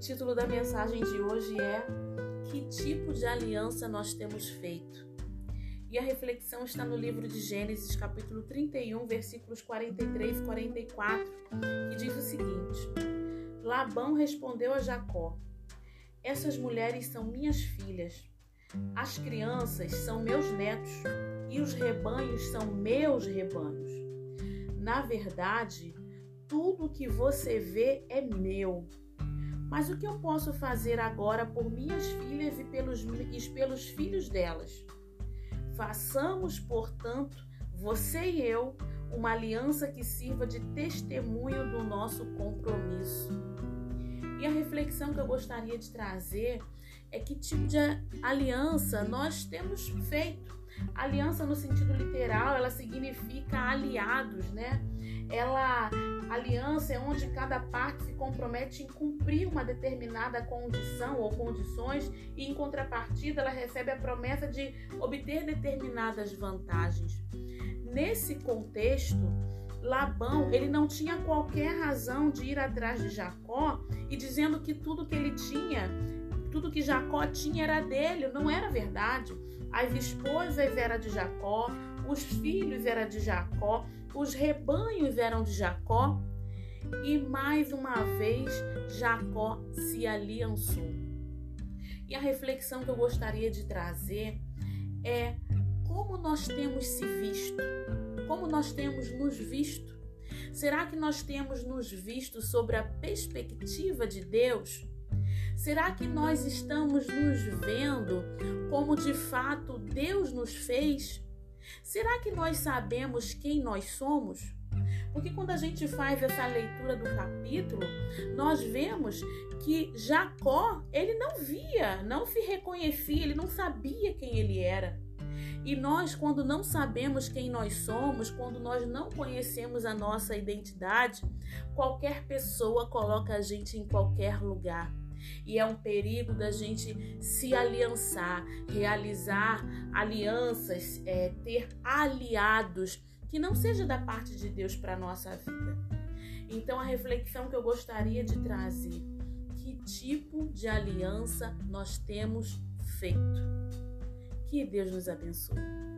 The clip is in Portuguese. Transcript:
título da mensagem de hoje é Que tipo de aliança nós temos feito? E a reflexão está no livro de Gênesis, capítulo 31, versículos 43 e 44, que diz o seguinte: Labão respondeu a Jacó: Essas mulheres são minhas filhas, as crianças são meus netos e os rebanhos são meus rebanhos. Na verdade, tudo que você vê é meu. Mas o que eu posso fazer agora por minhas filhas e pelos, e pelos filhos delas? Façamos, portanto, você e eu, uma aliança que sirva de testemunho do nosso compromisso. E a reflexão que eu gostaria de trazer é que tipo de aliança nós temos feito. Aliança no sentido literal, ela significa aliados, né? Ela aliança é onde cada parte se compromete em cumprir uma determinada condição ou condições e em contrapartida ela recebe a promessa de obter determinadas vantagens. Nesse contexto, Labão, ele não tinha qualquer razão de ir atrás de Jacó e dizendo que tudo que ele tinha, tudo que Jacó tinha era dele, não era verdade. As esposas eram de Jacó, os filhos eram de Jacó, os rebanhos eram de Jacó. E mais uma vez Jacó se aliançou. E a reflexão que eu gostaria de trazer é como nós temos se visto, como nós temos nos visto. Será que nós temos nos visto sobre a perspectiva de Deus? Será que nós estamos nos vendo como de fato Deus nos fez? Será que nós sabemos quem nós somos? Porque quando a gente faz essa leitura do capítulo, nós vemos que Jacó, ele não via, não se reconhecia, ele não sabia quem ele era. E nós, quando não sabemos quem nós somos, quando nós não conhecemos a nossa identidade, qualquer pessoa coloca a gente em qualquer lugar. E é um perigo da gente se aliançar, realizar alianças, é, ter aliados que não seja da parte de Deus para nossa vida. Então, a reflexão que eu gostaria de trazer: que tipo de aliança nós temos feito? Que Deus nos abençoe.